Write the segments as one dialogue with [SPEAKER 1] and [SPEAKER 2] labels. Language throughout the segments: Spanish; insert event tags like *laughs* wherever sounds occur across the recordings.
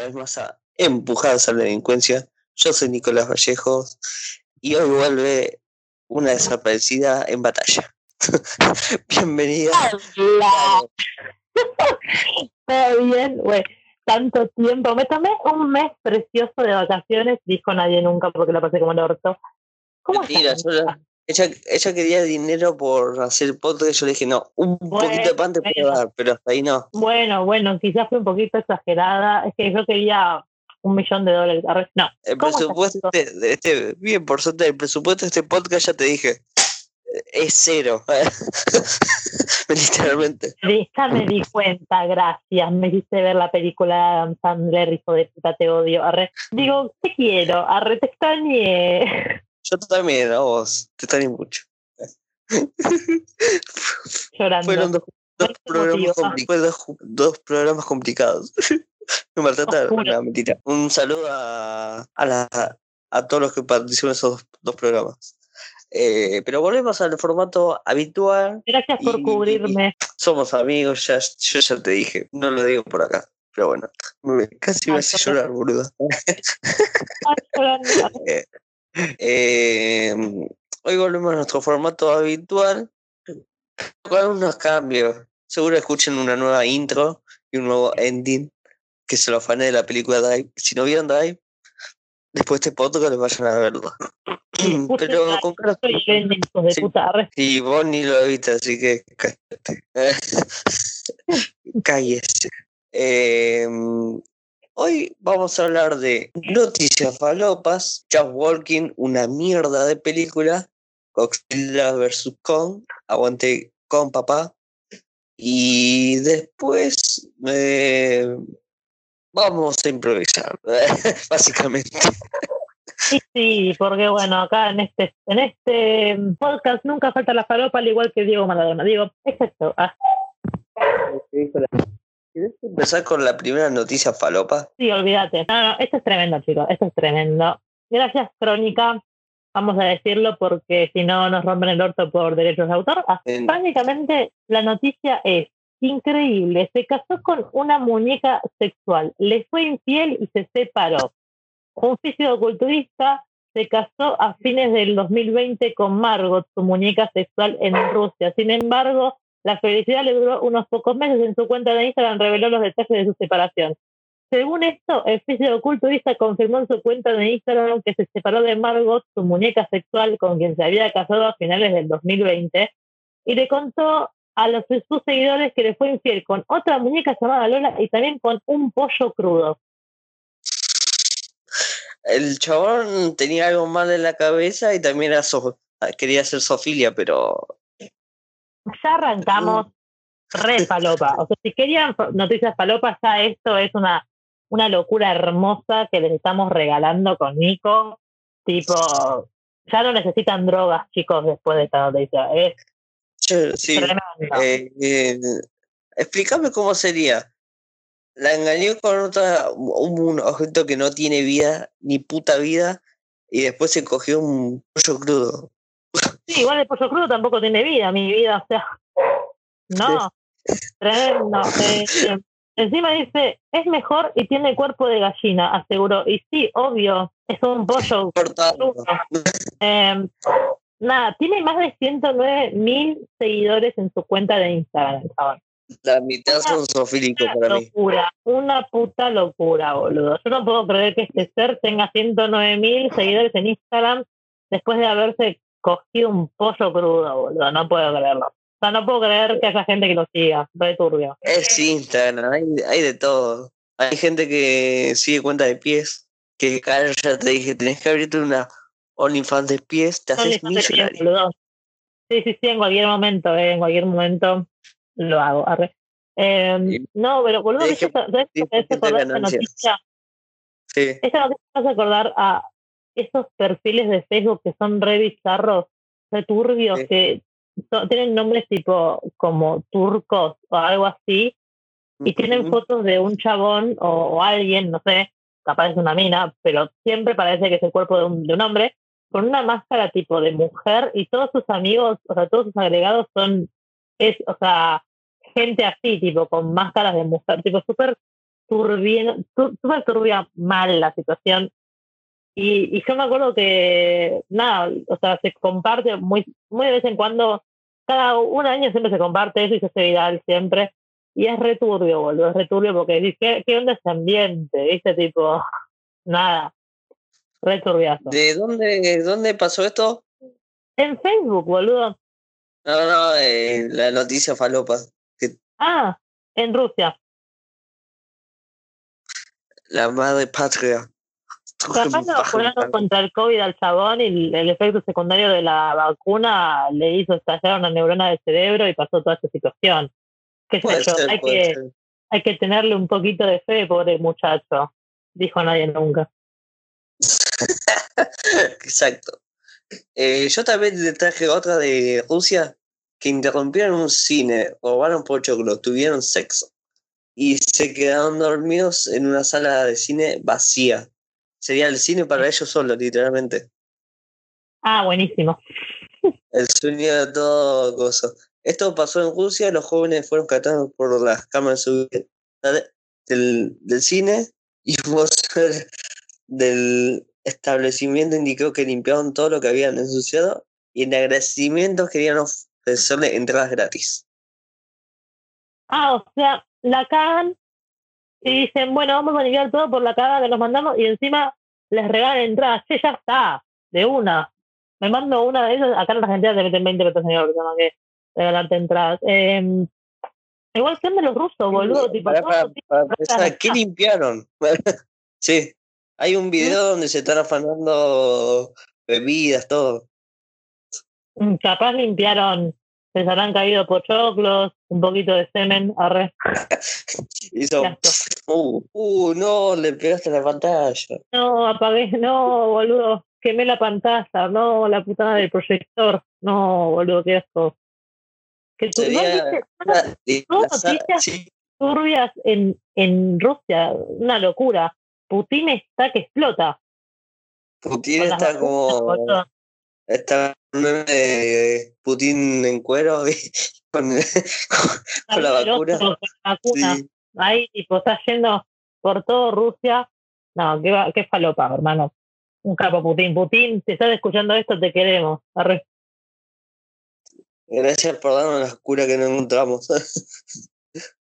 [SPEAKER 1] una vez más a Empujadas a la Delincuencia. Yo soy Nicolás Vallejos y hoy vuelve una desaparecida en batalla. *laughs* Bienvenida.
[SPEAKER 2] Hola. *laughs* Todo bien, güey. Tanto tiempo. Me tomé un mes precioso de vacaciones, dijo nadie nunca porque la pasé como el orto. ¿Cómo
[SPEAKER 1] Mentira,
[SPEAKER 2] estás?
[SPEAKER 1] yo la- ella, ella quería dinero por hacer podcast. Yo le dije, no, un
[SPEAKER 2] Bueno,
[SPEAKER 1] poquito de pan te puedo dar, pero hasta ahí no.
[SPEAKER 2] Bueno, bueno, quizás fue un poquito exagerada. Es que yo quería un millón de dólares. No,
[SPEAKER 1] El
[SPEAKER 2] ¿Cómo estás,
[SPEAKER 1] presupuesto de, de este, bien, por suerte, el presupuesto de este podcast ya te dije, es cero. *laughs* Literalmente.
[SPEAKER 2] Sí, ya me di cuenta, gracias. Me hiciste ver la película de Adam Sandler, hijo de puta, te odio. Arre. Digo, te quiero, arre, te extrañé.
[SPEAKER 1] Yo también, a vos, te extraño mucho. *laughs*
[SPEAKER 2] Llorando.
[SPEAKER 1] Fueron dos, programas complicados. Dos, dos programas complicados. *laughs* Me maltrataron, no, mentira. Un saludo a, a, la- a todos los que participan en esos dos, dos programas. Eh, pero volvemos al formato habitual.
[SPEAKER 2] Gracias por
[SPEAKER 1] Y-
[SPEAKER 2] cubrirme.
[SPEAKER 1] Somos amigos, ya, yo ya te dije. No lo digo por acá. Pero bueno, casi me hace llorar, boludo. *laughs* Eh, hoy volvemos a nuestro formato habitual con unos cambios. Seguro escuchen una nueva intro y un nuevo ending que se lo afané de la película Drive. Si no vieron Drive, después de este podcast les vayan a verlo. *laughs* Pero con
[SPEAKER 2] de
[SPEAKER 1] Sí. y vos ni lo viste, así que cállate. *laughs* Cállese. Eh, hoy vamos a hablar de Noticias Falopas, Just Walking, una mierda de película, Godzilla vs. Kong, aguante con papá. Y después eh, vamos a improvisar, *laughs* básicamente.
[SPEAKER 2] Sí, sí, porque bueno, acá en este, en este podcast nunca falta la falopa, al igual que Diego Maradona. Digo, exacto. Ah,
[SPEAKER 1] ¿Querés empezar con la primera noticia falopa?
[SPEAKER 2] sí, olvídate. No, no, esto es tremendo, chicos. Esto es tremendo. Gracias, Crónica. Vamos a decirlo porque si no nos rompen el orto por derechos de autor. Ah,
[SPEAKER 1] En-
[SPEAKER 2] Prácticamente la noticia es increíble. Se casó con una muñeca sexual, le fue infiel y se separó. Un fisicoculturista se casó a fines del 2020 con Margot, su muñeca sexual en Rusia. Sin embargo, la felicidad le duró unos pocos meses. En su cuenta de Instagram reveló los detalles de su separación. Según esto, el fisicoculturista confirmó en su cuenta de Instagram que se separó de Margot, su muñeca sexual con quien se había casado a finales del 2020, y le contó a los, sus seguidores que le fue infiel con otra muñeca llamada Lola y también con un pollo crudo.
[SPEAKER 1] El chabón tenía algo mal en la cabeza y también era so- quería hacer sofilia, pero
[SPEAKER 2] Ya arrancamos re falopa. O sea, si querían noticias falopas, ya esto es una, una locura hermosa que les estamos regalando con Nico. Tipo, ya no necesitan drogas, chicos, después de esta noticia. Es
[SPEAKER 1] sí.
[SPEAKER 2] tremendo.
[SPEAKER 1] eh, eh, explícame cómo sería. La engañó con otra, un, un objeto que no tiene vida, ni puta vida, y después se cogió un pollo crudo.
[SPEAKER 2] Sí, igual el pollo crudo tampoco tiene vida, mi vida, o sea. No, tremendo. Eh, eh, encima dice, es mejor y tiene cuerpo de gallina, aseguró. Y sí, obvio, es un pollo *laughs* crudo. Eh, nada, tiene más de 109 mil seguidores en su cuenta de Instagram.
[SPEAKER 1] La mitad son sofílicos
[SPEAKER 2] Una
[SPEAKER 1] para mí.
[SPEAKER 2] locura, una puta locura, boludo. Yo no puedo creer que este ser tenga 109 mil seguidores en Instagram después de haberse cogido un pollo crudo, boludo. No puedo creerlo. O sea, no puedo creer que haya gente que lo siga. Re turbio.
[SPEAKER 1] Es Instagram, hay, hay de todo. Hay gente que sigue cuenta de pies, que cara ya te dije, tenés que abrirte una OnlyFans de pies, te haces millonario.
[SPEAKER 2] boludo. Sí, sí, sí, en cualquier momento, eh, en cualquier momento lo hago. arre. Eh,
[SPEAKER 1] Sí.
[SPEAKER 2] no, pero boludo,
[SPEAKER 1] Deje-
[SPEAKER 2] ¿viste esa- ¿sabes que acordar
[SPEAKER 1] ganancias.
[SPEAKER 2] noticia?
[SPEAKER 1] Sí,
[SPEAKER 2] Esta noticia me hace acordar a esos perfiles de Facebook que son re bizarros, re turbios,
[SPEAKER 1] Sí.
[SPEAKER 2] que tienen nombres tipo como turcos o algo así, y tienen fotos de un chabón o, o alguien, no sé, capaz es una mina, pero siempre parece que es el cuerpo de un, de un hombre, con una máscara tipo de mujer y todos sus amigos, o sea, todos sus agregados son, es, o sea, gente así, tipo, con máscaras de mujer, tipo, súper turbia, súper turbia mal la situación. Y, y yo me acuerdo que, nada, o sea, se comparte muy, muy de vez en cuando, cada un año siempre se comparte eso y se hace viral siempre. Y es returbio, boludo, es returbio porque dices, ¿qué, qué onda ese ambiente? ¿Viste? Tipo, *laughs* nada, returbiazo.
[SPEAKER 1] ¿De dónde, dónde pasó esto?
[SPEAKER 2] En Facebook, boludo.
[SPEAKER 1] No, no, eh, la noticia falopa.
[SPEAKER 2] Ah, en Rusia.
[SPEAKER 1] La madre patria.
[SPEAKER 2] Capaz lo vacunaron contra el COVID al chabón y el efecto secundario de la vacuna le hizo estallar una neurona del cerebro y pasó toda esta situación. ¿Qué sé yo? hay, que, hay que tenerle un poquito de fe, pobre muchacho. Dijo nadie nunca. *laughs*
[SPEAKER 1] Exacto. Eh, yo también le traje otra de Rusia que interrumpieron un cine, robaron pochoclo, tuvieron sexo y se quedaron dormidos en una sala de cine vacía. Sería el cine para ellos solos, literalmente.
[SPEAKER 2] Ah, buenísimo. *laughs*
[SPEAKER 1] El sueño de todo gozo. Esto pasó en Rusia, los jóvenes fueron captados por las cámaras del, del cine y *laughs* un del establecimiento indicó que limpiaron todo lo que habían ensuciado y en agradecimiento querían ofrecerle entradas gratis.
[SPEAKER 2] Ah, o sea, la cagan y dicen, bueno, vamos a limpiar todo por la caga que nos mandamos y encima les regalan entradas. Che, ya está, de una. Me mando una de esas, acá en Argentina te meten 20 pesos señor, que regalarte entradas. Eh, igual que los rusos, boludo. Tipo,
[SPEAKER 1] ¿Qué limpiaron? *laughs* sí, hay un video donde se están afanando bebidas, todo.
[SPEAKER 2] Mm, capaz limpiaron les habrán caído pochoclos, un poquito de semen, arre. *laughs*
[SPEAKER 1] Hizo, uh, uh, no, le pegaste la pantalla.
[SPEAKER 2] No, apagué, no, boludo, quemé la pantalla, no, la putada del proyector, no, boludo, qué asco. Que tú, noticias turbias en, en Rusia, una locura. Putin está que explota.
[SPEAKER 1] Putin está como está de Putin en cuero *laughs* con, con, la vacuna.
[SPEAKER 2] Ahí, tipo, está yendo por todo Rusia. No, qué, qué falopa, hermano. Un capo Putin. Putin, si estás escuchando esto, te queremos.
[SPEAKER 1] Gracias por darnos la cura que no encontramos. *laughs*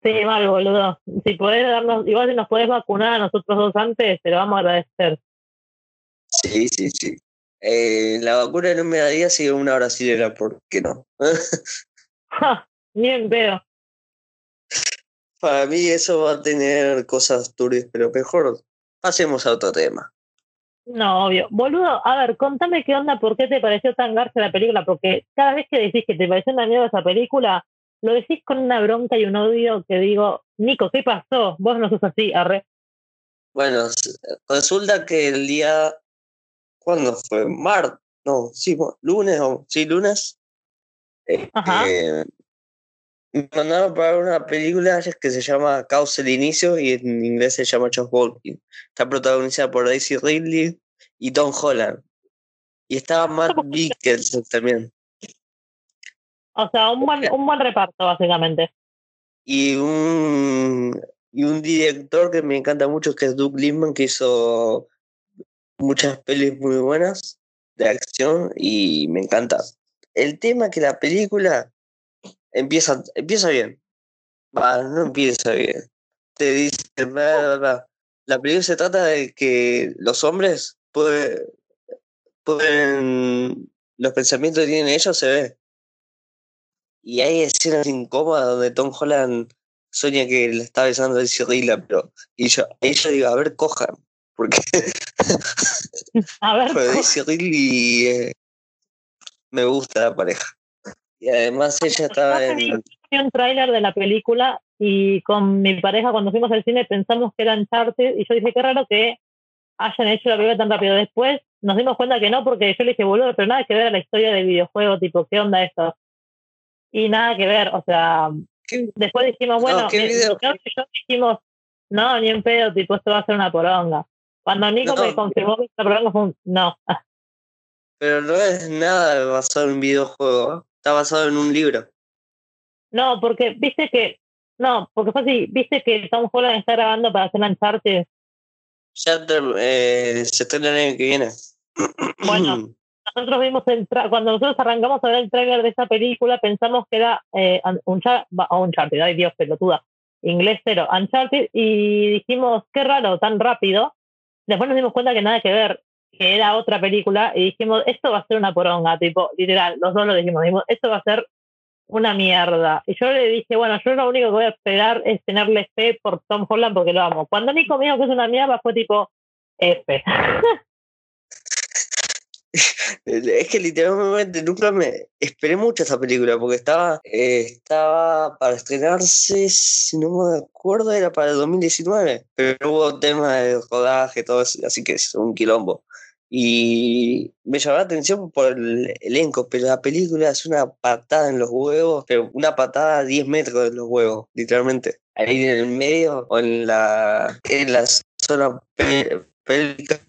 [SPEAKER 2] sí, mal, boludo. Si podés darnos, igual si nos podés vacunar a nosotros dos antes, te lo vamos a agradecer.
[SPEAKER 1] Sí, sí, sí. Eh, la vacuna no me daría si una brasilera, ¿por qué no? *laughs*
[SPEAKER 2] Bien veo. *laughs*
[SPEAKER 1] Para mí eso va a tener cosas turbias, pero mejor pasemos a otro tema.
[SPEAKER 2] No, obvio. Boludo, a ver, contame qué onda, por qué te pareció tan garza la película, porque cada vez que decís que te pareció una mierda esa película, lo decís con una bronca y un odio que digo, Nico, ¿qué pasó? Vos no sos así, arre.
[SPEAKER 1] Bueno, resulta que el día ¿cuándo fue? Mar, no, sí, lunes, o, sí, lunes. Eh, me mandaron para una película que se llama Causa el Inicio y en inglés se llama Just Walking. Está protagonizada por Daisy Ridley y Tom Holland. Y estaba Matt *laughs* Mikkelsen también.
[SPEAKER 2] O sea, un buen, un buen reparto, básicamente.
[SPEAKER 1] Y un, y un director que me encanta mucho, que es Doug Liman, que hizo muchas pelis muy buenas de acción y me encanta. El tema que la película empieza, empieza bien. Va, no empieza bien. Te dice, la película se trata de que los hombres pueden, los pensamientos que tienen ellos se ve. Y hay escenas incómodas donde Tom Holland sueña que le está besando a Cyrilla, pero y yo, y yo digo, a ver, cojan porque *laughs*
[SPEAKER 2] a ver, *laughs*
[SPEAKER 1] eh, me gusta la pareja. Y además ella estaba en...
[SPEAKER 2] un tráiler de la película y con mi pareja cuando fuimos al cine pensamos que era Uncharted y yo dije, qué raro que hayan hecho la película tan rápido. Después nos dimos cuenta que no, porque yo le dije, boludo, pero nada que ver a la historia del videojuego, tipo, ¿qué onda esto? Y nada que ver, o sea, después dijimos, bueno, no, dijimos, no, ni en pedo, tipo, esto va a ser una poronga. Cuando Nico me confirmó que este programa fue un no.
[SPEAKER 1] Pero no es nada basado en un videojuego, está basado en un libro.
[SPEAKER 2] No, porque viste que No, porque fue así, viste que Tom Holland está grabando para hacer Uncharted.
[SPEAKER 1] Ya eh, se estrena el año que viene.
[SPEAKER 2] Bueno, *clears throat* nosotros vimos el cuando nosotros arrancamos a ver el trailer de esa película, pensamos que era eh, Uncharted, Uncharted, ay Dios, pelotuda, inglés cero, Uncharted, y dijimos, qué raro, tan rápido. Después nos dimos cuenta que nada que ver, que era otra película, y dijimos, esto va a ser una poronga, tipo, literal, los dos lo dijimos, dijimos esto va a ser una mierda. Y yo le dije, bueno, yo lo único que voy a esperar es tenerle fe por Tom Holland porque lo amo. Cuando Nico me dijo que es una mierda, fue tipo, F. *laughs* *laughs*
[SPEAKER 1] es que literalmente nunca me esperé mucho esa película porque estaba, eh, estaba para estrenarse, si no me acuerdo, era para el 2019, pero hubo tema de rodaje, todo eso, así que es un quilombo. Y me llamó la atención por el elenco, pero la película es una patada en los huevos, pero una patada a 10 metros de los huevos, literalmente. Ahí en el medio o en la, en la zona pélvica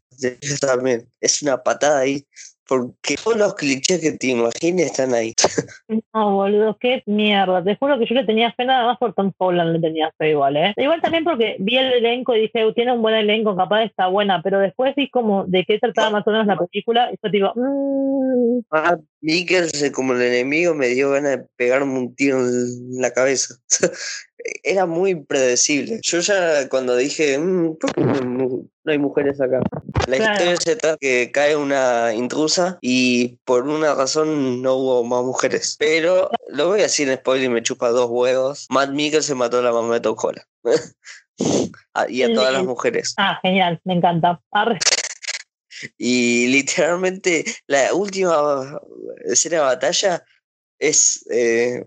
[SPEAKER 1] también. Es una patada ahí porque todos los clichés que te imagines están ahí. *laughs*
[SPEAKER 2] No, boludo, qué mierda. Te juro que yo le tenía fe nada más por Tom Holland, le tenía fe igual, ¿eh? Igual también porque vi el elenco y dije, tiene un buen elenco, capaz está buena, pero después vi como de qué trataba más o menos la película y fue tipo, mmm.
[SPEAKER 1] Ah, Mikkelsen como el enemigo me dio ganas de pegarme un tiro en la cabeza. *laughs* Era muy predecible. Yo ya cuando dije, mmm, ¿por qué no hay mujeres acá? La historia se trata que cae una intrusa y por una razón no hubo más mujeres. Pero lo voy a decir en spoiler y me chupa dos huevos. Matt se mató a la mamá de Tom *laughs* y a todas las mujeres.
[SPEAKER 2] Ah, genial, me encanta.
[SPEAKER 1] Y literalmente la última escena de batalla es eh,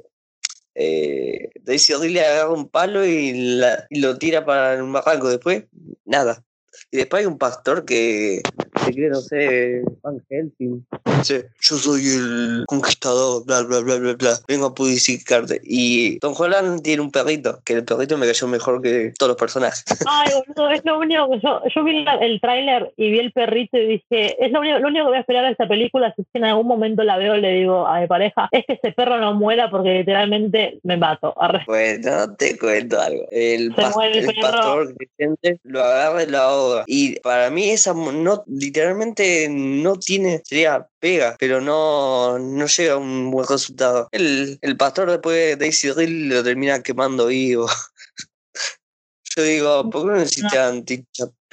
[SPEAKER 1] eh, Daisy Ridley agarra un palo y, lo tira para un barranco. Después, nada. Y después hay un pastor que se cree, no sé, Van Helsing. Dice, yo soy el conquistador, bla, bla, bla, bla, bla. Vengo a purificarte. Y Tom Holland tiene un perrito, que el perrito me cayó mejor que todos los personajes. *laughs*
[SPEAKER 2] Ay, boludo, es lo único que yo, yo vi el tráiler y vi el perrito y dije, es lo único, lo único que voy a esperar a esta película, si es que en algún momento la veo y le digo a mi pareja, es que ese perro no muera porque literalmente me mato.
[SPEAKER 1] Bueno, te cuento algo. El, el, pastor Vicente lo agarra y lo ahoga. Y para mí esa no, literalmente no tiene, sería pega, pero no, no llega a un buen resultado. El, el pastor después de Daisy Rill lo termina quemando vivo. *laughs* Yo digo, ¿por qué no necesitan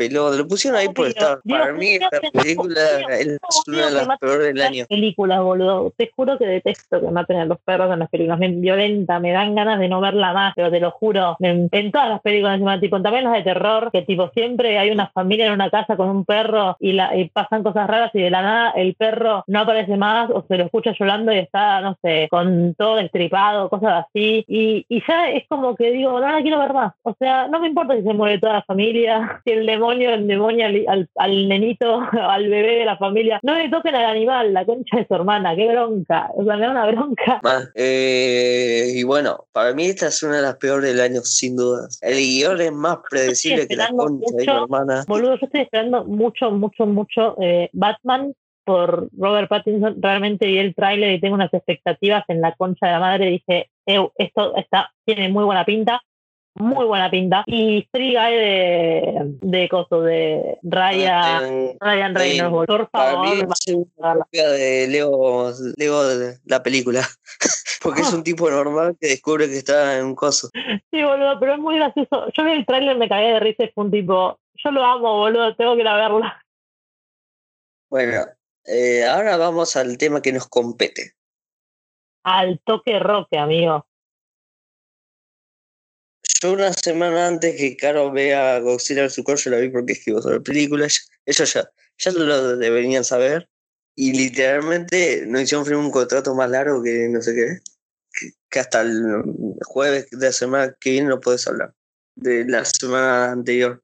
[SPEAKER 1] pelota. Lo pusieron ahí por estar. Para mí, esta película es una de las peores del año.
[SPEAKER 2] Películas, boludo. Te juro que detesto que maten a los perros en las películas. Me violenta, me dan ganas de no verla más, pero te lo juro. En, todas las películas, tipo, también las de terror, que tipo siempre hay una familia en una casa con un perro y, la, y pasan cosas raras y de la nada el perro no aparece más o se lo escucha llorando y está, no sé, con todo destripado, cosas así. Y, y ya es como que digo, no la quiero ver más. O sea, no me importa si se muere toda la familia, si el demonio demonio demonio al, al, nenito, *laughs* al bebé de la familia. No le toquen al animal, la concha de su hermana, qué bronca. O sea, me da una bronca.
[SPEAKER 1] Eh, y bueno, para mí esta es una de las peores del año, sin duda. El guion es más predecible que la concha de su hermana.
[SPEAKER 2] Boludo, yo estoy esperando mucho, mucho, mucho eh, Batman por Robert Pattinson. Realmente vi el tráiler y tengo unas expectativas en la concha de la madre. Dije, esto está, tiene muy buena pinta muy buena pinta. Y Free Guy de, de coso, de Raya, ah, Ryan Reynolds, por favor.
[SPEAKER 1] de Leo, Leo de la película. *laughs* Porque es un *laughs* tipo normal que descubre que está en un coso.
[SPEAKER 2] Sí, boludo, pero es muy gracioso. Yo vi el trailer, me cagué de risa y fue un tipo, yo lo amo, boludo, tengo que ir a verla.
[SPEAKER 1] Bueno, eh, ahora vamos al tema que nos compete.
[SPEAKER 2] Al toque roque, amigo.
[SPEAKER 1] Yo una semana antes que Caro vea Godzilla su yo la vi porque escribo sobre películas. Ellos ya, ya lo deberían saber. Y literalmente nos hicieron firmar un contrato más largo que no sé qué. Que, hasta el jueves de la semana que viene no puedes hablar. De la semana anterior.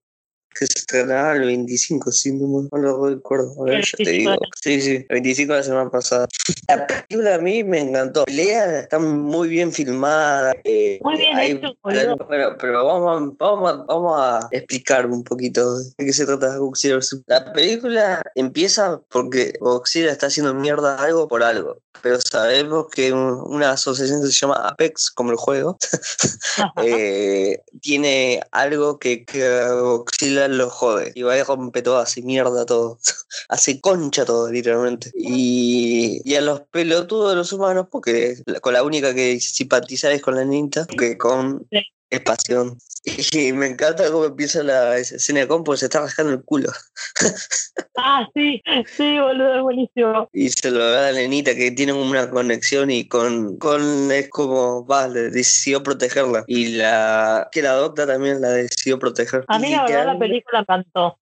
[SPEAKER 1] Que se estrenaba el 25, si no, no lo recuerdo. A ver, ya te digo. Sí, sí, el 25 de la semana pasada. La película a mí me encantó. Pelea está muy bien filmada.
[SPEAKER 2] Eh, muy bien hecho,
[SPEAKER 1] Bueno, pero vamos a, vamos, a, vamos a explicar un poquito de qué se trata Godzilla La película empieza porque Godzilla está haciendo mierda algo por algo pero sabemos que una asociación que se llama Apex, como el juego, *laughs* eh, tiene algo que, que Godzilla lo jode. Y va y rompe todo, hace mierda todo, *laughs* hace concha todo, literalmente. Y, y, a los pelotudos de los humanos, porque con la única que simpatizar es con la ninta, que con es pasión. *laughs* Y me encanta cómo empieza la escena de compo, se está rascando el culo. *laughs*
[SPEAKER 2] Ah, sí, sí, boludo, es buenísimo.
[SPEAKER 1] Y se lo da a la nenita que tiene una conexión y con, con es como, va, le decidió protegerla. Y la que la adopta también la decidió proteger.
[SPEAKER 2] A mí la verdad la película cantó.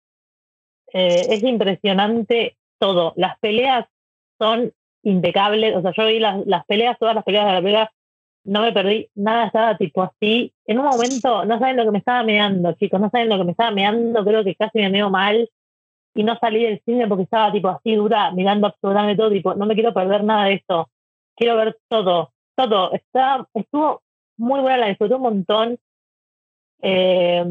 [SPEAKER 2] Eh, es impresionante todo. Las peleas son impecables. O sea, yo vi las, las peleas, todas las peleas de la pelea no me perdí nada, estaba tipo así. En un momento, no saben lo que me estaba meando, chicos, no saben lo que me estaba meando, creo que casi me meo mal y no salí del cine porque estaba tipo así dura, mirando absolutamente todo, tipo, no me quiero perder nada de esto, quiero ver todo, todo. Está, estuvo muy buena, la disfruté un montón. Eh,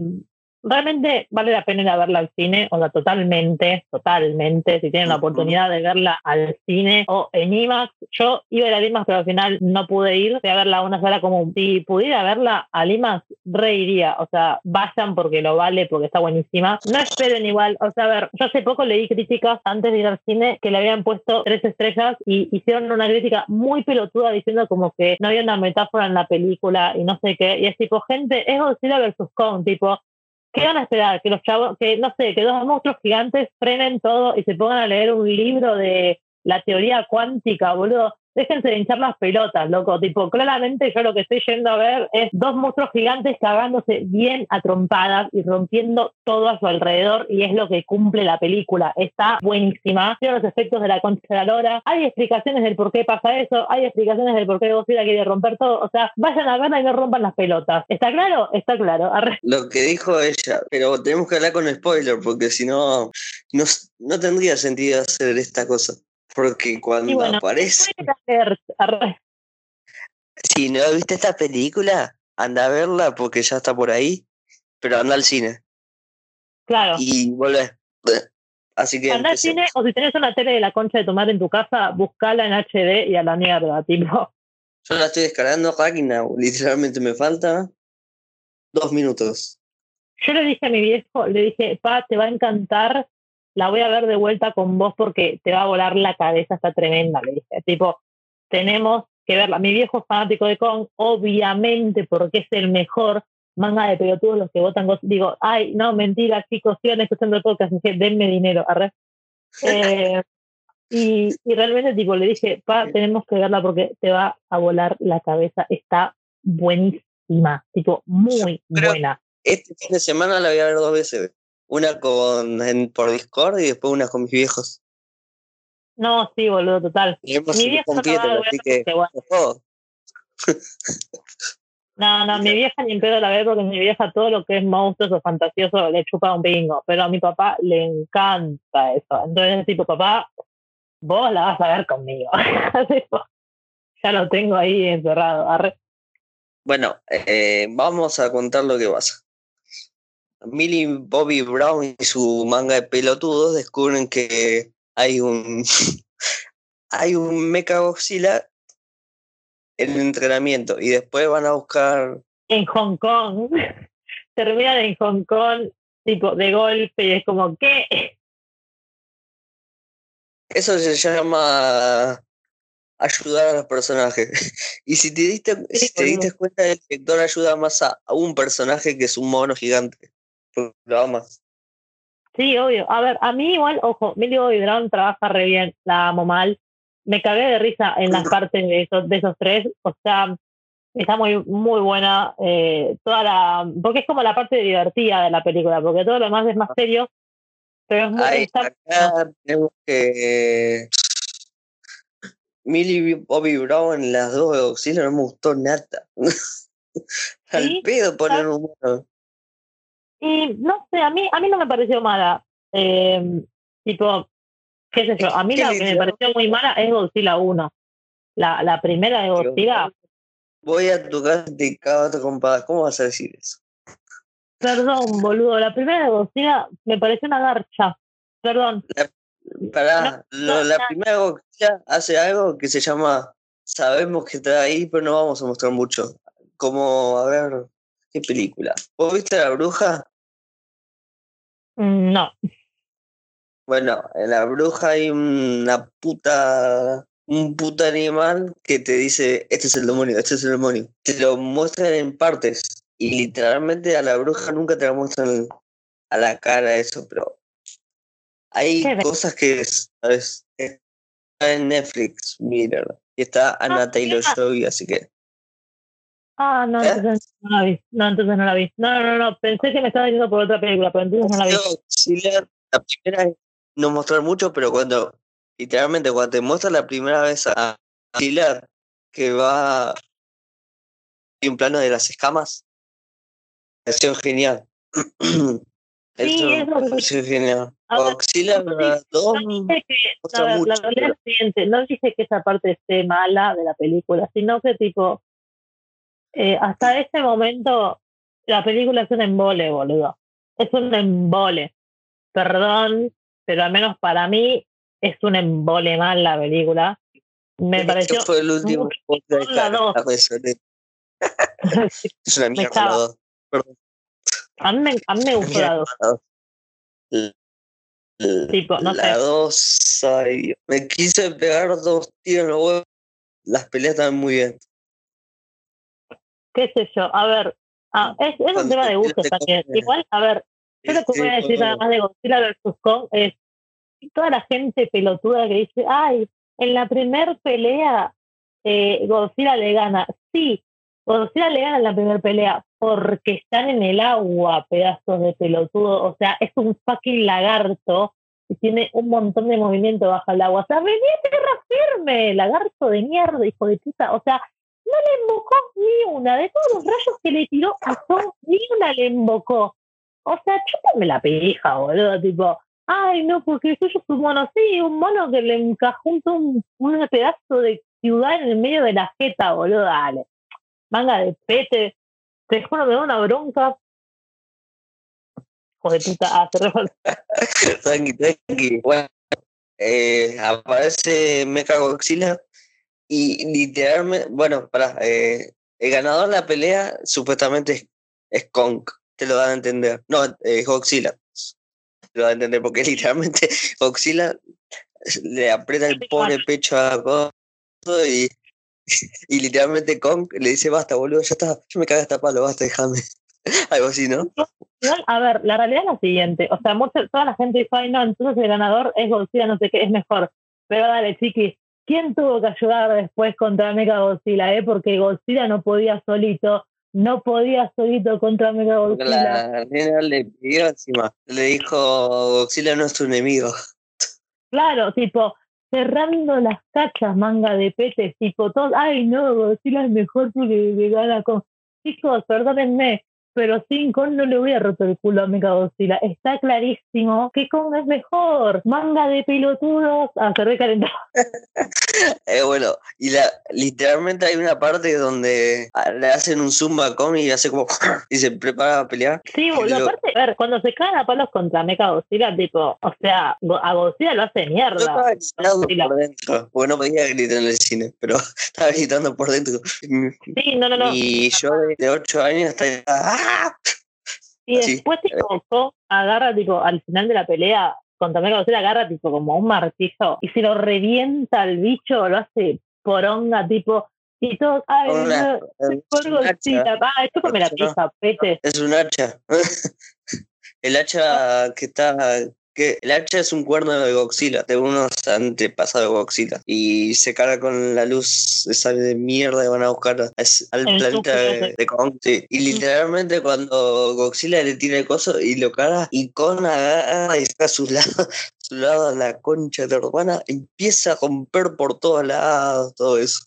[SPEAKER 2] realmente vale la pena ir a verla al cine, o sea, totalmente, totalmente, si tienen la oportunidad de verla al cine o en IMAX. Yo iba a ir a IMAX, pero al final no pude ir, fui a verla a una sala común. Si pudiera verla al IMAX, reiría, o sea, vayan porque lo vale, porque está buenísima. No esperen igual, o sea, a ver, yo hace poco leí críticas antes de ir al cine que le habían puesto tres estrellas y hicieron una crítica muy pelotuda diciendo como que no había una metáfora en la película y no sé qué, y es tipo, gente, es Godzilla versus Kong, tipo, ¿Qué van a esperar? Que los chavos, que no sé, que dos monstruos gigantes frenen todo y se pongan a leer un libro de la teoría cuántica, boludo déjense de hinchar las pelotas, loco. Tipo, claramente yo lo que estoy yendo a ver es dos monstruos gigantes cagándose bien a trompadas y rompiendo todo a su alrededor y es lo que cumple la película. Está buenísima. Tiene los efectos de la concha de la lora. Hay explicaciones del por qué pasa eso. Hay explicaciones del por qué Godzilla quiere romper todo. O sea, vayan a verla y no rompan las pelotas. ¿Está claro? Está claro.
[SPEAKER 1] Lo que dijo ella, pero tenemos que hablar con spoiler porque si no, no, no tendría sentido hacer esta cosa. Porque cuando aparece. Si no viste esta película, anda a verla porque ya está por ahí, pero anda al cine.
[SPEAKER 2] Claro.
[SPEAKER 1] Y vuelve. Así que.
[SPEAKER 2] Anda al cine o si tenés una tele de la concha de tomar en tu casa, buscala en HD y a la mierda, tipo.
[SPEAKER 1] Yo la estoy descargando, Máquina, literalmente me falta dos minutos.
[SPEAKER 2] Yo le dije a mi viejo, le dije, pa, te va a encantar la voy a ver de vuelta con vos porque te va a volar la cabeza, está tremenda, le dije. Tipo, tenemos que verla. Mi viejo es fanático de Kong, obviamente, porque es el mejor manga de pelotudos los que votan. Digo, ay, no, mentira, chicos, sigan escuchando el podcast, dije, denme dinero, arre. Eh, y, y realmente, tipo, le dije, pa, tenemos que verla porque te va a volar la cabeza, está buenísima, tipo, muy buena.
[SPEAKER 1] Este fin de semana la voy a ver dos veces. Una con, por Discord y después una con mis viejos.
[SPEAKER 2] No, sí, boludo, total.
[SPEAKER 1] mi vieja no así que...
[SPEAKER 2] No, no, mi vieja ni en pedo la ve porque mi vieja todo lo que es monstruos o fantasioso le chupa un bingo, pero a mi papá le encanta eso. Entonces, tipo, papá, vos la vas a ver conmigo. *laughs* ya lo tengo ahí encerrado.
[SPEAKER 1] Bueno, eh, vamos a contar lo que pasa. Millie Bobby Brown y su manga de pelotudos descubren que hay un *laughs* hay un Mecha Godzilla en el entrenamiento y después van a buscar
[SPEAKER 2] en Hong Kong. *laughs* Terminan en Hong Kong tipo de golpe y es como ¿qué?
[SPEAKER 1] eso se llama ayudar a los personajes. *laughs* Y si te diste si te diste cuenta el director ayuda más a un personaje que es un mono gigante
[SPEAKER 2] Sí, obvio. A ver, a mí igual, ojo, Millie Bobby Brown trabaja re bien, la amo mal. Me cagué de risa en las *laughs* partes de esos, de esos tres. O sea, está muy, muy buena. Eh, toda la, porque es como la parte divertida de la película, porque todo lo demás es más serio. Pero es muy. Ahí,
[SPEAKER 1] tenemos que. Millie Bobby Brown en las dos auxilios no me gustó nada. *laughs* Al pedo poner un
[SPEAKER 2] Y no sé, a mí, a mí no me pareció mala. Eh, tipo, qué sé yo, a mí la que me pareció muy mala es Godzilla 1. La, la primera de Godzilla,
[SPEAKER 1] Voy a tu casa y te cago a tu compadre. ¿Cómo vas a decir eso?
[SPEAKER 2] perdón, boludo, la primera de Godzilla me pareció una garcha. Perdón.
[SPEAKER 1] Pará,
[SPEAKER 2] No,
[SPEAKER 1] lo-
[SPEAKER 2] no,
[SPEAKER 1] la
[SPEAKER 2] no.
[SPEAKER 1] primera Godzilla hace algo que se llama Sabemos que está ahí, pero no vamos a mostrar mucho. Como, a ver, ¿qué película? ¿Vos viste La Bruja?
[SPEAKER 2] Mm, No.
[SPEAKER 1] Bueno, en La Bruja hay una puta, un puta animal que te dice, este es el demonio, este es el demonio. Te lo muestran en partes y literalmente a la bruja nunca te la muestran a la cara eso, pero hay cosas que, ¿sabes? Está en Netflix, mira, y está Anna Taylor
[SPEAKER 2] mira.
[SPEAKER 1] Joy, así que
[SPEAKER 2] Ah, no,
[SPEAKER 1] ¿Eh?
[SPEAKER 2] entonces no la vi. No, entonces no la vi. No, no, no, pensé que me estaba diciendo por otra película, pero entonces no la vi.
[SPEAKER 1] Godzilla, la primera vez no mostrar mucho, pero cuando, literalmente, cuando te muestra la primera vez a Godzilla que va hay un plano de las escamas, me pareció genial. *clears throat*
[SPEAKER 2] Sí, eso
[SPEAKER 1] me
[SPEAKER 2] sí.
[SPEAKER 1] genial.
[SPEAKER 2] A ver,
[SPEAKER 1] Godzilla
[SPEAKER 2] no
[SPEAKER 1] dos,
[SPEAKER 2] dije que, la
[SPEAKER 1] mucho, pero-
[SPEAKER 2] es siguiente, no dije que esa parte esté mala de la película, sino que tipo, eh, hasta ese momento la película es un embole, boludo. Es un embole. Perdón, pero al menos para mí es un embole mal la película. Me
[SPEAKER 1] Este
[SPEAKER 2] pareció...
[SPEAKER 1] fue el último podcast de
[SPEAKER 2] la dos. *laughs*
[SPEAKER 1] Es una mierda la dos. Perdón.
[SPEAKER 2] a, mí me, a mí me gustó la dos.
[SPEAKER 1] La- la-
[SPEAKER 2] Tipo, no
[SPEAKER 1] la
[SPEAKER 2] sé.
[SPEAKER 1] dos, ay, me quise pegar dos tiros en los huevos. Las peleas estaban muy bien.
[SPEAKER 2] Qué sé yo, a ver, ah, es, es un tema de
[SPEAKER 1] te
[SPEAKER 2] también. Igual, a ver, yo lo que voy a decir nada más de Godzilla vs. Kong es toda la gente pelotuda que dice, ay, en la primer pelea eh, Godzilla le gana. Sí, Godzilla le gana en la primera pelea porque están en el agua, pedazos de pelotudo. O sea, es un fucking lagarto y tiene un montón de movimiento bajo el agua. O sea, venía a tierra firme, lagarto de mierda, hijo de puta. O sea, no le embocó ni una. De todos los rayos que le tiró a Kong, ni una le embocó. O sea, chúpame la pija, boludo. Tipo, ay, no, porque el suyo es un mono. Sí, un mono que le encajó un, un, pedazo de ciudad en el medio de la jeta, boludo. Dale. Manga de pete. Te juro, me da una bronca. Hijo de puta. Ah, *laughs*
[SPEAKER 1] tranqui, tranqui. Bueno, eh, aparece Mecha Godzilla y literalmente, bueno, para eh, el ganador de la pelea supuestamente es, es Kong, te lo dan a entender. No, es Godzilla. Te lo dan a entender porque *laughs* literalmente Godzilla le aprieta el pobre pecho a Kong y, y literalmente Kong le dice, basta, boludo, ya está, yo me cago hasta palo, basta, déjame. *laughs* Algo así, ¿no?
[SPEAKER 2] A ver, la realidad es la siguiente. O sea, mucha, toda la gente dice, ay, no, entonces el ganador es Godzilla, no sé qué, es mejor. Pero dale, chiquis, ¿quién tuvo que ayudar después contra Mega Godzilla, eh? Porque Godzilla no podía solito, no podía solito contra Mega Godzilla.
[SPEAKER 1] La nena le pidió encima, le dijo, Godzilla no es tu enemigo.
[SPEAKER 2] Claro, tipo, cerrando las cachas, manga de petes, tipo, todo, ay, no, Godzilla es mejor porque le gana con... Chicos, perdónenme, pero sin Kong no le hubiera roto el culo a Mega Godzilla. Está clarísimo que Kong es mejor. Manga de pelotudos. Ah, se recalentó. *laughs*
[SPEAKER 1] Eh, bueno, y la, literalmente hay una parte donde ah, le hacen un zumba a Kong y hace como *laughs* y se prepara a pelear.
[SPEAKER 2] Sí, boludo.
[SPEAKER 1] Lo-
[SPEAKER 2] Aparte, a ver, cuando se caen a palos contra Mega Godzilla, tipo, o sea, a Godzilla lo hace
[SPEAKER 1] Yo
[SPEAKER 2] mierda.
[SPEAKER 1] estaba gritando por dentro, porque no podía gritar en el cine, pero *laughs* estaba gritando por dentro.
[SPEAKER 2] Sí, no, no, no.
[SPEAKER 1] Y yo de- de 8 años hasta ¡Ah! *laughs*
[SPEAKER 2] Y
[SPEAKER 1] así,
[SPEAKER 2] después, tipo, Kong agarra, tipo, al final de la pelea contra Mega Godzilla, agarra, tipo, como un martillo y se lo revienta al bicho, lo hace poronga, tipo, y todos, ay, no, se
[SPEAKER 1] es
[SPEAKER 2] fue
[SPEAKER 1] un hacha.
[SPEAKER 2] Godzilla, ay, chúpame la pija, pete.
[SPEAKER 1] Es un hacha. *laughs* El hacha que está. Que El hacha es un cuerno de Godzilla, de unos antepasados de Godzilla. Y se carga con la luz esa de mierda y van a buscar a- al
[SPEAKER 2] El
[SPEAKER 1] planeta de, de Kong. sí. Y literalmente cuando Godzilla le tira el coso y lo carga, y Kong agarra y saca su lado, *laughs* su lado a la concha de hermana, empieza a romper por todos lados, todo eso.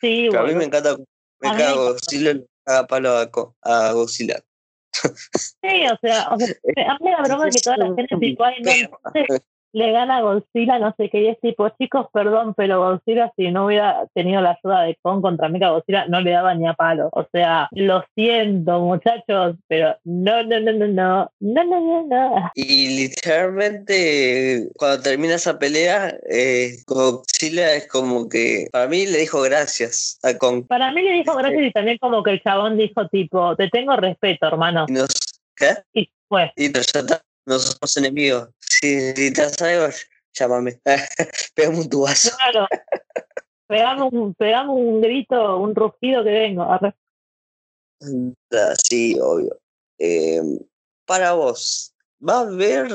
[SPEAKER 2] Sí,
[SPEAKER 1] a mí me encanta. Me cago. Godzilla, le caga palo a, a Godzilla.
[SPEAKER 2] Sí, o sea, o sea *laughs* la broma que toda la gente tipo, ay, no, *laughs* le gana Godzilla, no sé qué, y es tipo, chicos, perdón, pero Godzilla si no hubiera tenido la ayuda de Kong contra Mega Godzilla, no le daba ni a palo. O sea, lo siento, muchachos, pero no, no, no, no, no, no, no, no, no.
[SPEAKER 1] Y literalmente, cuando termina esa pelea, eh, Godzilla es como que, para mí le dijo gracias a Kong.
[SPEAKER 2] Para mí le dijo gracias y también como que el chabón dijo tipo, te tengo respeto, hermano.
[SPEAKER 1] Y ¿Qué?
[SPEAKER 2] Y fue.
[SPEAKER 1] Y nos, no somos enemigos. Si necesitas algo, llámame. *laughs* Pegame un tubazo.
[SPEAKER 2] Claro. Pegamos un, pegamos un grito, un rugido que vengo. Arre.
[SPEAKER 1] Sí, obvio. Eh, para vos, ¿va a haber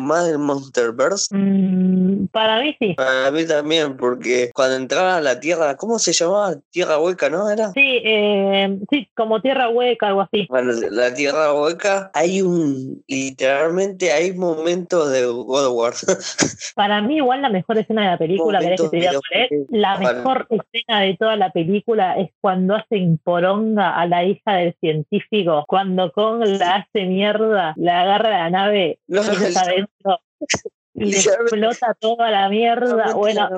[SPEAKER 1] más del Monsterverse?
[SPEAKER 2] Mm, para mí sí.
[SPEAKER 1] Para mí también, porque cuando entraba a la Tierra, ¿cómo se llamaba? Tierra Hueca, ¿no? ¿Era?
[SPEAKER 2] Sí, eh, sí, como tierra hueca, algo así.
[SPEAKER 1] Bueno, la Tierra Hueca, hay un, literalmente hay momentos de God of War. *laughs*
[SPEAKER 2] Para mí, igual la mejor escena de la película, ¿querés que es? La mejor escena de toda la película es cuando hacen poronga a la hija del científico. Cuando Kong la hace mierda, la agarra a la nave,
[SPEAKER 1] No, *laughs*
[SPEAKER 2] ellos
[SPEAKER 1] el-
[SPEAKER 2] adentro y explota toda la mierda. Bueno,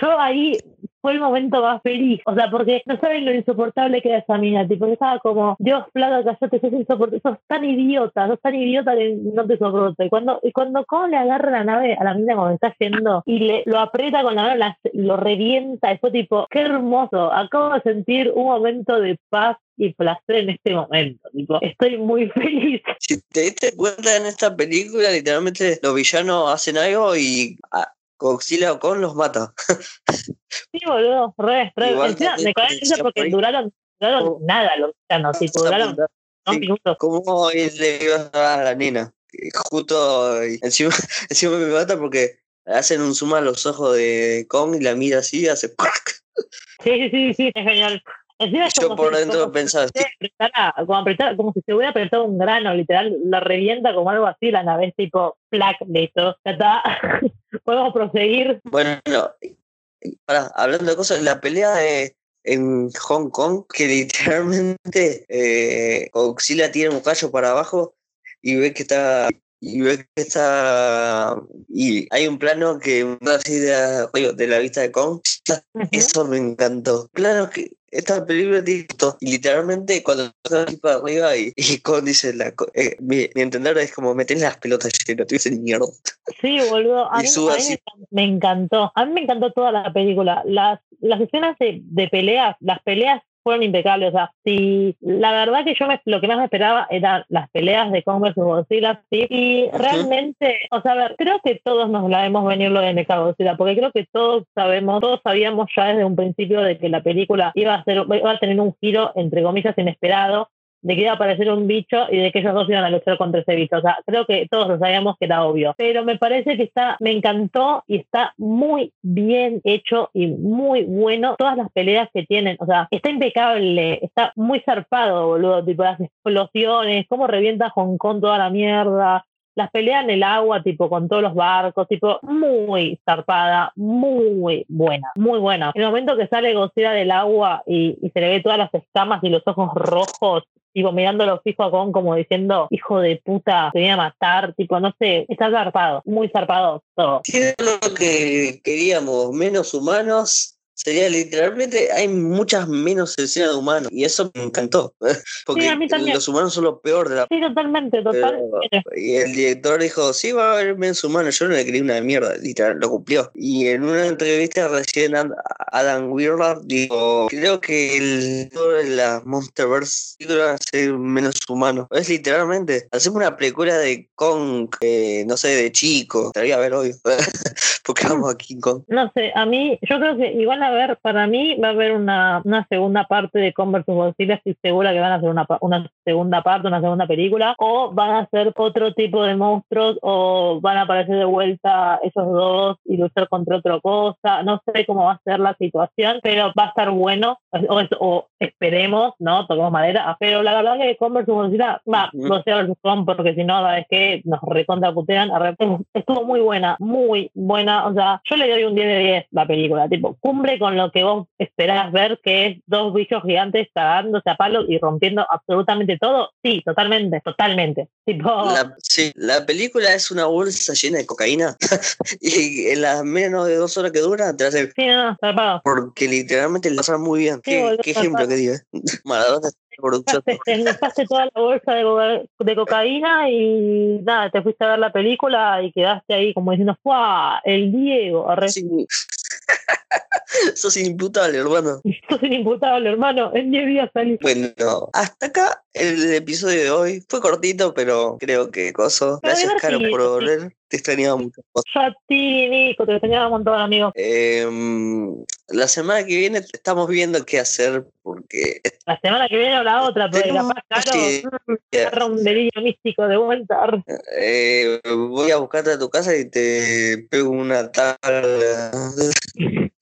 [SPEAKER 2] yo ahí fue el momento más feliz. O sea, porque no saben lo insoportable que era esa mina. Tipo, que estaba como, Dios, plaga, callate, sos insoportable. Sos tan idiota, sos tan idiota que no te soporto. Y cuando, y cuando Kong le agarra la nave a la mina cuando está yendo y le lo aprieta con la mano, la- lo revienta, y tipo, qué hermoso. Acabo de sentir un momento de paz y placer en este momento. Tipo, estoy muy feliz.
[SPEAKER 1] Si te diste cuenta en esta película, literalmente los villanos hacen algo y a Godzilla o Kong los mata.
[SPEAKER 2] Sí, boludo, re, re.
[SPEAKER 1] Igual
[SPEAKER 2] Encima, me eso porque
[SPEAKER 1] ahí-
[SPEAKER 2] duraron, duraron nada los villanos, tipo, duraron dos
[SPEAKER 1] Sí.
[SPEAKER 2] minutos.
[SPEAKER 1] ¿Cómo le iba a dar a la nena? Justo encima, *laughs* encima me mata porque hacen un zoom a los ojos de Kong y la mira así y hace.
[SPEAKER 2] Sí, sí, sí, sí, es genial. Encima es
[SPEAKER 1] Yo
[SPEAKER 2] como
[SPEAKER 1] por
[SPEAKER 2] si-
[SPEAKER 1] dentro
[SPEAKER 2] como si
[SPEAKER 1] pensaba,
[SPEAKER 2] se apretara- como, como si se hubiera apretado un grano, literal, la revienta como algo así, la nave es tipo, plac, listo, ya está, *laughs* podemos proseguir.
[SPEAKER 1] Bueno, hablando de cosas, la pelea de, en Hong Kong, que literalmente eh, Godzilla tira un callo para abajo y ve que está y ve que está y hay un plano que da así de, oye, de la vista de Kong eso me encantó. Claro que esta película tiene y literalmente cuando para arriba y, y Kong dice la, eh, mi, mi entender es como meter las pelotas llenas tú dices mierda
[SPEAKER 2] Sí, boludo, *laughs* a
[SPEAKER 1] Y
[SPEAKER 2] mí, a me encantó, a mí me encantó toda la película, las, las escenas de, de peleas, las peleas fueron impecables, o sea, si la verdad que yo me, lo que más me esperaba eran las peleas de Kong vs Godzilla, sí, y realmente, o sea, a ver, creo que todos nos la vemos venir lo de Mecha Godzilla, porque creo que todos sabemos, todos sabíamos ya desde un principio de que la película iba a ser, iba a tener un giro, entre comillas, inesperado, de que iba a aparecer un bicho y de que ellos dos iban a luchar contra ese bicho. O sea, creo que todos lo sabíamos que era obvio. Pero me parece que está, me encantó y está muy bien hecho y muy bueno todas las peleas que tienen. O sea, está impecable, está muy zarpado, boludo. Tipo las explosiones, cómo revienta Hong Kong toda la mierda. Las peleas en el agua, tipo, con todos los barcos, tipo, muy zarpada, muy buena, muy buena. En el momento que sale Godzilla del agua y se le ve todas las escamas y los ojos rojos, tipo, mirándolo fijo a Kong como diciendo, hijo de puta, te voy a matar, tipo, no sé, está zarpado, muy zarpado todo.
[SPEAKER 1] Tiene lo que queríamos, menos humanos. Sería literalmente, hay muchas menos escenas de humanos y eso me encantó. *laughs* Porque
[SPEAKER 2] a mí también.
[SPEAKER 1] los humanos son lo peor de la.
[SPEAKER 2] Sí, totalmente, totalmente.
[SPEAKER 1] Y el director dijo: Sí, va a haber menos humanos. Yo no le quería una mierda, literal, lo cumplió. Y en una entrevista recién, Ad- Adam Weird dijo: Creo que el director de la Monsterverse va a ser menos humano. Es literalmente, hacemos una película de Kong, eh, no sé, de chico. Estaría a ver hoy. *laughs* Porque vamos a King Kong.
[SPEAKER 2] No sé, a mí, yo creo que igual a ver, para mí va a haber una, una segunda parte de vs Godzilla, estoy segura que van a hacer una, una segunda parte, una segunda película, o van a ser otro tipo de monstruos, o van a aparecer de vuelta esos dos y luchar contra otra cosa. No sé cómo va a ser la situación, pero va a estar bueno, o, o esperemos, ¿no? Toquemos madera, pero la verdad que Converse Godzilla, va, Godzilla versus Kong, porque si no, es que nos recontra putean, estuvo muy buena, muy buena, o sea, yo le doy un 10 de 10 la película, tipo, cumple con lo que vos esperás ver, que es dos bichos gigantes cagándose a palos y rompiendo absolutamente todo, sí, totalmente, totalmente. Tipo...
[SPEAKER 1] La, sí, la película es una bolsa llena de cocaína *laughs* y en las menos de dos horas que dura te hace...
[SPEAKER 2] Sí, no, no,
[SPEAKER 1] Porque literalmente la pasa muy bien. ¿Qué, ¿qué ejemplo que diga? *laughs* Maradona producción.
[SPEAKER 2] Te toda la bolsa de, de, cocaína y nada, te fuiste a ver la película y quedaste ahí como diciendo, ¡fuah! El Diego. Sí. *laughs*
[SPEAKER 1] Sos inimputable, hermano. *laughs*
[SPEAKER 2] Sos inimputable, hermano. En 10 días salí.
[SPEAKER 1] Bueno, hasta acá el episodio de hoy. Fue cortito, pero creo que coso. Gracias, Caro, por volver. Te extrañaba mucho.
[SPEAKER 2] Yo a ti, Nico, te extrañaba un montón, amigo.
[SPEAKER 1] Eh, la semana que viene estamos viendo qué hacer porque...
[SPEAKER 2] La semana que viene o la otra, porque la Caro sí, agarra un delirio místico de vuelta.
[SPEAKER 1] Eh, voy a buscarte a tu casa y te pego una tabla *laughs*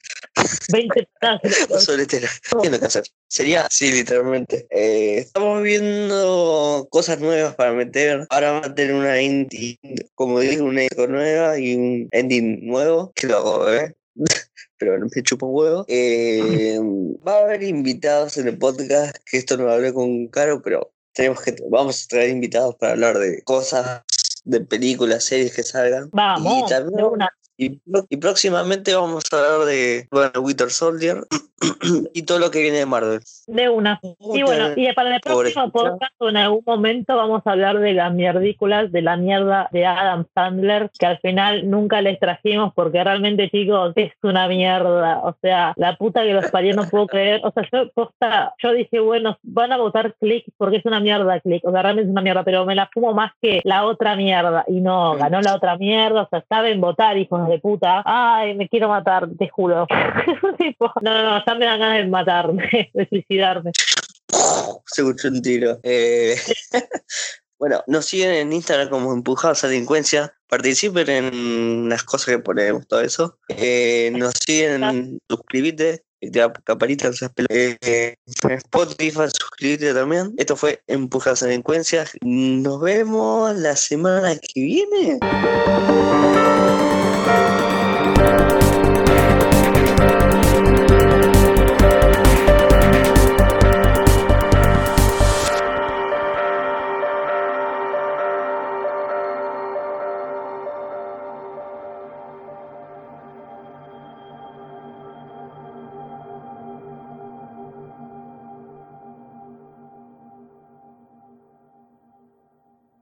[SPEAKER 2] 20 *laughs*
[SPEAKER 1] Soletera. ¿Qué que hacer? Sería así, literalmente. Eh, estamos viendo cosas nuevas para meter. Ahora va a tener una ending, como digo, una intro nueva y un ending nuevo. Que lo hago, ¿eh? *laughs* pero me chupa un huevo. Eh, va a haber invitados en el podcast, que esto no lo hablé con Caro, pero tenemos que, vamos a traer invitados para hablar de cosas, de películas, series que salgan.
[SPEAKER 2] Vamos, y también, una.
[SPEAKER 1] Y, próximamente vamos a hablar de bueno, Winter Soldier *clears throat* y todo lo que viene de Marvel.
[SPEAKER 2] De una. Y bueno, y para el próximo podcast, en algún momento vamos a hablar de las mierdículas, de la mierda de Adam Sandler, que al final nunca les trajimos porque realmente, chicos, es una mierda. O sea, la puta que los parió no puedo creer. O sea, yo, posta, yo dije, bueno, van a votar click porque es una mierda click. O sea, realmente es una mierda, pero me la fumo más que la otra mierda. Y no, ganó la otra mierda. O sea, saben votar, hijos de puta, ay, me quiero matar, te juro. *laughs* no, no, ya me dan ganas de matarme, *laughs* de suicidarme.
[SPEAKER 1] Se escuchó un tiro. Eh, *laughs* bueno, nos siguen en Instagram como Empujados a Delincuencia. Participen en las cosas que ponemos, todo eso. Eh, nos siguen en suscribite caparita eh, Spotify, suscríbete también. Esto fue Empujados a Delincuencia. Nos vemos la semana que viene.